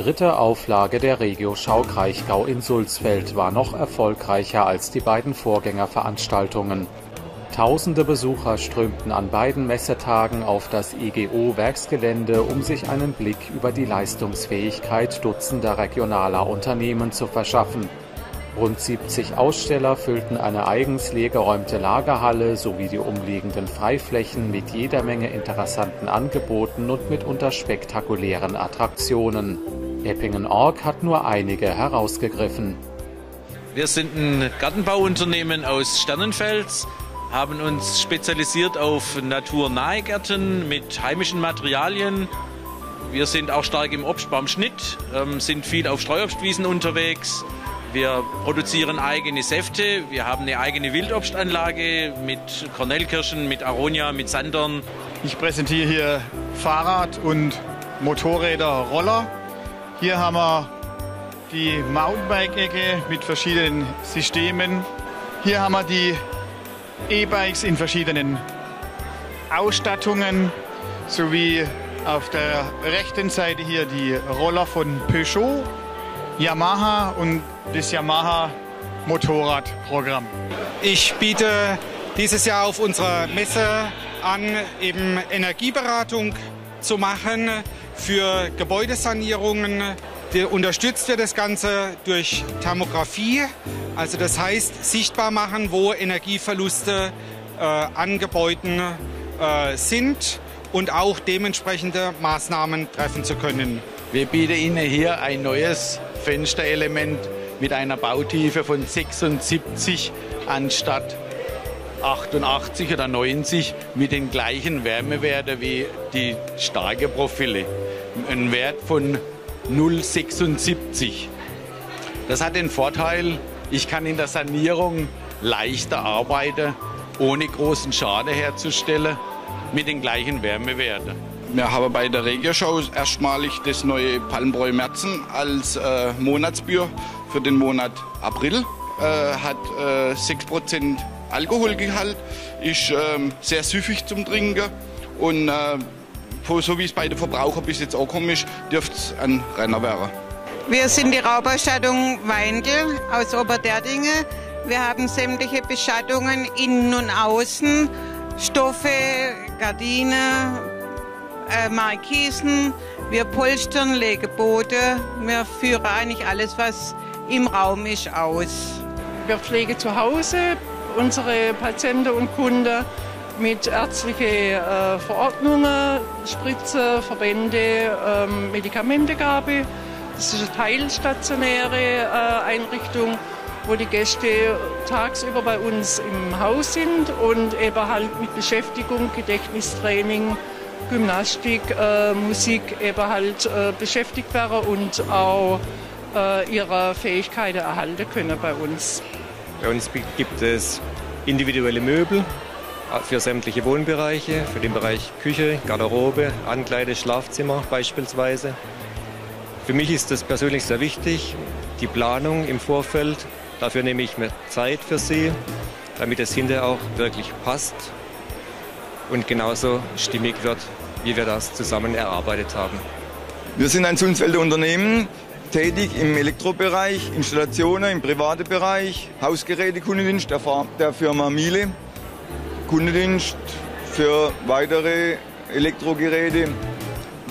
dritte Auflage der Regio-Schau Kraichgau in Sulzfeld war noch erfolgreicher als die beiden Vorgängerveranstaltungen. Tausende Besucher strömten an beiden Messetagen auf das IGO-Werksgelände, um sich einen Blick über die Leistungsfähigkeit dutzender regionaler Unternehmen zu verschaffen. Rund 70 Aussteller füllten eine eigens leergeräumte Lagerhalle sowie die umliegenden Freiflächen mit jeder Menge interessanten Angeboten und mitunter spektakulären Attraktionen. Eppingen-Org hat nur einige herausgegriffen. Wir sind ein Gartenbauunternehmen aus Sternenfels, haben uns spezialisiert auf naturnahe Gärten mit heimischen Materialien. Wir sind auch stark im Obstbaumschnitt, ähm, sind viel auf Streuobstwiesen unterwegs. Wir produzieren eigene Säfte. Wir haben eine eigene Wildobstanlage mit Kornellkirschen, mit Aronia, mit Sandern. Ich präsentiere hier Fahrrad- und Motorräder, Roller. Hier haben wir die Mountainbike-Ecke mit verschiedenen Systemen. Hier haben wir die E-Bikes in verschiedenen Ausstattungen sowie auf der rechten Seite hier die Roller von Peugeot, Yamaha und das Yamaha Motorradprogramm. Ich biete dieses Jahr auf unserer Messe an, eben Energieberatung zu machen für Gebäudesanierungen. Unterstützt wir das Ganze durch Thermografie, also das heißt sichtbar machen, wo Energieverluste äh, an Gebäuden äh, sind und auch dementsprechende Maßnahmen treffen zu können. Wir bieten Ihnen hier ein neues Fensterelement mit einer Bautiefe von 76 anstatt 88 oder 90 mit den gleichen Wärmewerten wie die starke Profile. Ein Wert von 0,76. Das hat den Vorteil, ich kann in der Sanierung leichter arbeiten, ohne großen Schaden herzustellen, mit den gleichen Wärmewerten. Wir haben bei der Regioshow erstmalig das neue Palmbräu Merzen als äh, Monatsbier für den Monat April. Äh, hat äh, 6% Alkoholgehalt, ist ähm, sehr süffig zum Trinken und äh, so wie es bei den Verbrauchern bis jetzt auch komisch, dürfte es ein Renner werden. Wir sind die Raubausstattung Weindl aus Oberderdinge. Wir haben sämtliche Beschattungen innen und außen, Stoffe, Gardine, äh, Markisen. Wir polstern, legen Boote. Wir führen eigentlich alles, was im Raum ist, aus. Wir pflegen zu Hause unsere Patienten und Kunden mit ärztlichen äh, Verordnungen, Spritze, Verbände, ähm, Medikamentegabe. Das ist eine teilstationäre äh, Einrichtung, wo die Gäste tagsüber bei uns im Haus sind und eben halt mit Beschäftigung, Gedächtnistraining, Gymnastik, äh, Musik eben halt beschäftigt werden und auch ihre Fähigkeiten erhalten können bei uns. Bei uns gibt es individuelle Möbel für sämtliche Wohnbereiche, für den Bereich Küche, Garderobe, Ankleide, Schlafzimmer beispielsweise. Für mich ist es persönlich sehr wichtig, die Planung im Vorfeld. Dafür nehme ich mir Zeit für Sie, damit es hinterher auch wirklich passt und genauso stimmig wird, wie wir das zusammen erarbeitet haben. Wir sind ein Sundsfelder Unternehmen, tätig im Elektrobereich, Installationen im privaten Bereich, Hausgeräte, Kundendienst der, Firma Miele, Kundendienst für weitere Elektrogeräte.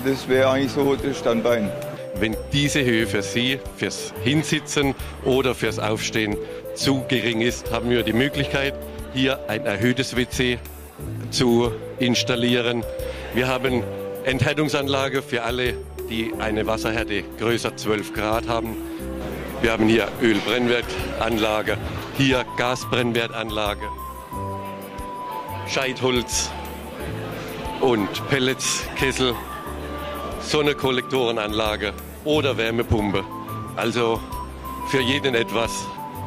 Das wäre eigentlich so das Standbein. Wenn diese Höhe für Sie, fürs Hinsitzen oder fürs Aufstehen zu gering ist, haben wir die Möglichkeit, hier ein erhöhtes WC zu installieren. Wir haben Enthärtungsanlage für alle die eine Wasserhärte größer 12 Grad haben. Wir haben hier Ölbrennwertanlage, hier Gasbrennwertanlage, Scheitholz und Pelletskessel, Sonnekollektorenanlage oder Wärmepumpe. Also für jeden etwas.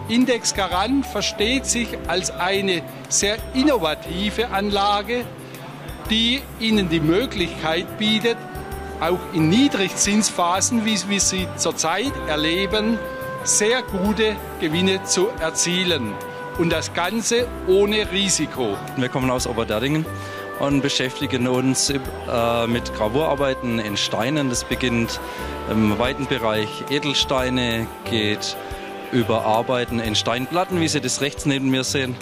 Index Garant versteht sich als eine sehr innovative Anlage, die Ihnen die Möglichkeit bietet, auch in Niedrigzinsphasen, wie wir sie zurzeit erleben, sehr gute Gewinne zu erzielen. Und das Ganze ohne Risiko. Wir kommen aus Oberderdingen und beschäftigen uns äh, mit Gravurarbeiten in Steinen. Das beginnt im weiten Bereich Edelsteine, geht über Arbeiten in Steinplatten, wie Sie das rechts neben mir sehen.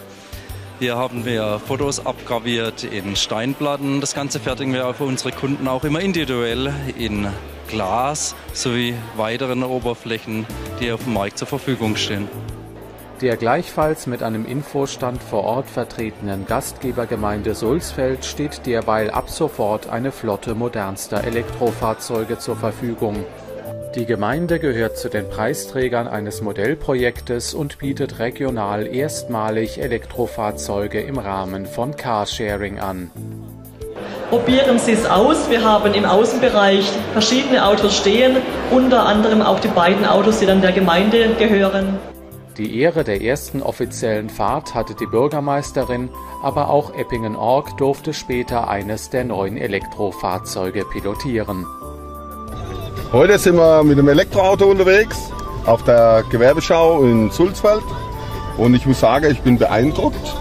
Hier haben wir Fotos abgraviert in Steinplatten. Das Ganze fertigen wir für unsere Kunden auch immer individuell in Glas sowie weiteren Oberflächen, die auf dem Markt zur Verfügung stehen. Der gleichfalls mit einem Infostand vor Ort vertretenen Gastgebergemeinde Sulzfeld steht derweil ab sofort eine Flotte modernster Elektrofahrzeuge zur Verfügung. Die Gemeinde gehört zu den Preisträgern eines Modellprojektes und bietet regional erstmalig Elektrofahrzeuge im Rahmen von Carsharing an. Probieren Sie es aus. Wir haben im Außenbereich verschiedene Autos stehen, unter anderem auch die beiden Autos, die dann der Gemeinde gehören. Die Ehre der ersten offiziellen Fahrt hatte die Bürgermeisterin, aber auch Eppingen-Org durfte später eines der neuen Elektrofahrzeuge pilotieren. Heute sind wir mit dem Elektroauto unterwegs auf der Gewerbeschau in Sulzfeld und ich muss sagen, ich bin beeindruckt.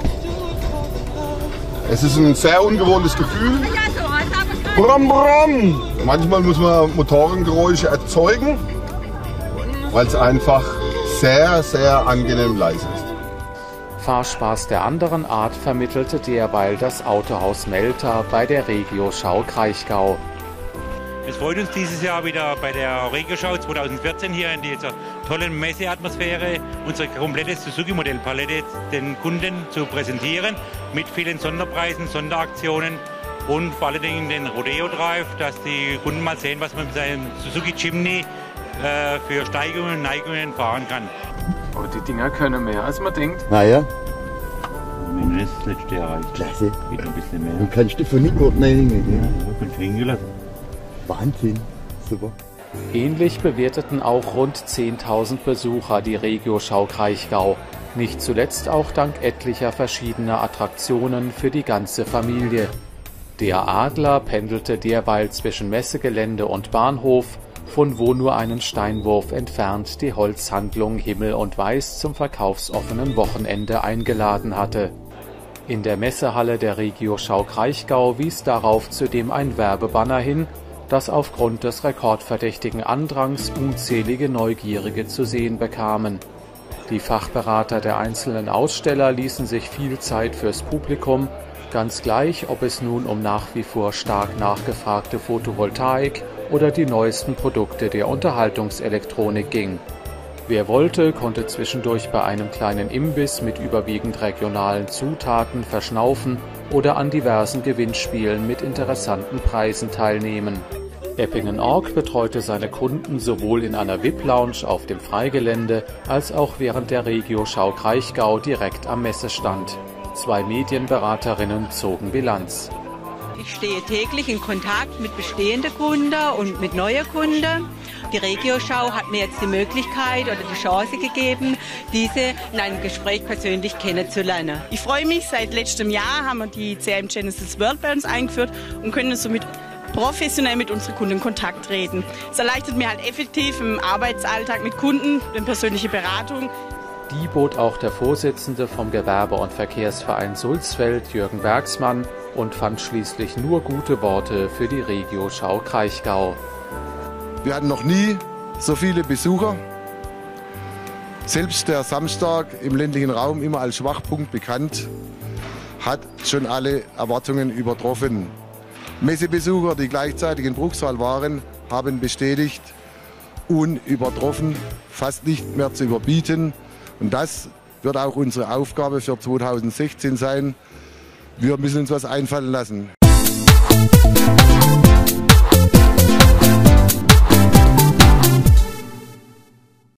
Es ist ein sehr ungewohntes Gefühl. Brumm, brumm. Manchmal muss man Motorengeräusche erzeugen, weil es einfach sehr, sehr angenehm leise ist. Fahrspaß der anderen Art vermittelte derweil das Autohaus Melter bei der Regio-Schau Kraichgau. Es freut uns dieses Jahr wieder bei der Regio-Schau 2014 hier in dieser tollen Messeatmosphäre unsere komplette Suzuki-Modellpalette den Kunden zu präsentieren mit vielen Sonderpreisen, Sonderaktionen und vor allen Dingen den Rodeo Drive, dass die Kunden mal sehen, was man mit seinem Suzuki Jimny äh, für Steigungen und Neigungen fahren kann. Aber die Dinger können mehr, als man denkt. Naja. Wenn du das letzte erreicht. Klasse. Geht noch ein bisschen mehr. Dann kannst du von Nico nehmen. Ja, kannst du hängen gelassen. Wahnsinn. Super. Ähnlich bewerteten auch rund 10.000 Besucher die Regio-Schau Kraichgau. Nicht zuletzt auch dank etlicher verschiedener Attraktionen für die ganze Familie. Der Adler pendelte derweil zwischen Messegelände und Bahnhof, von wo nur einen Steinwurf entfernt die Holzhandlung Himmel und Weiß zum verkaufsoffenen Wochenende eingeladen hatte. In der Messehalle der Regio Schau Kraichgau wies darauf zudem ein Werbebanner hin, das aufgrund des rekordverdächtigen Andrangs unzählige Neugierige zu sehen bekamen. Die Fachberater der einzelnen Aussteller ließen sich viel Zeit fürs Publikum, ganz gleich, ob es nun um nach wie vor stark nachgefragte Photovoltaik oder die neuesten Produkte der Unterhaltungselektronik ging. Wer wollte, konnte zwischendurch bei einem kleinen Imbiss mit überwiegend regionalen Zutaten verschnaufen oder an diversen Gewinnspielen mit interessanten Preisen teilnehmen. Eppingen-Org betreute seine Kunden sowohl in einer VIP-Lounge auf dem Freigelände als auch während der Regio-Schau Kraichgau direkt am Messestand. Zwei Medienberaterinnen zogen Bilanz. Ich stehe täglich in Kontakt mit bestehenden Kunden und mit neuen Kunden. Die Regio-Schau hat mir jetzt die Möglichkeit oder die Chance gegeben, diese in einem Gespräch persönlich kennenzulernen. Ich freue mich, seit letztem Jahr haben wir die CM Genesis World bei uns eingeführt und können somit professionell mit unseren Kunden in Kontakt treten. Es erleichtert mir halt effektiv im Arbeitsalltag mit Kunden, eine persönliche Beratung. Die bot auch der Vorsitzende vom Gewerbe- und Verkehrsverein Sulzfeld, Jürgen Werksmann, und fand schließlich nur gute Worte für die Regio-Schau Kraichgau. Wir hatten noch nie so viele Besucher. Selbst der Samstag im ländlichen Raum, immer als Schwachpunkt bekannt, hat schon alle Erwartungen übertroffen. Messebesucher, die gleichzeitig in Bruchsal waren, haben bestätigt, unübertroffen, fast nicht mehr zu überbieten. Und das wird auch unsere Aufgabe für 2016 sein. Wir müssen uns was einfallen lassen.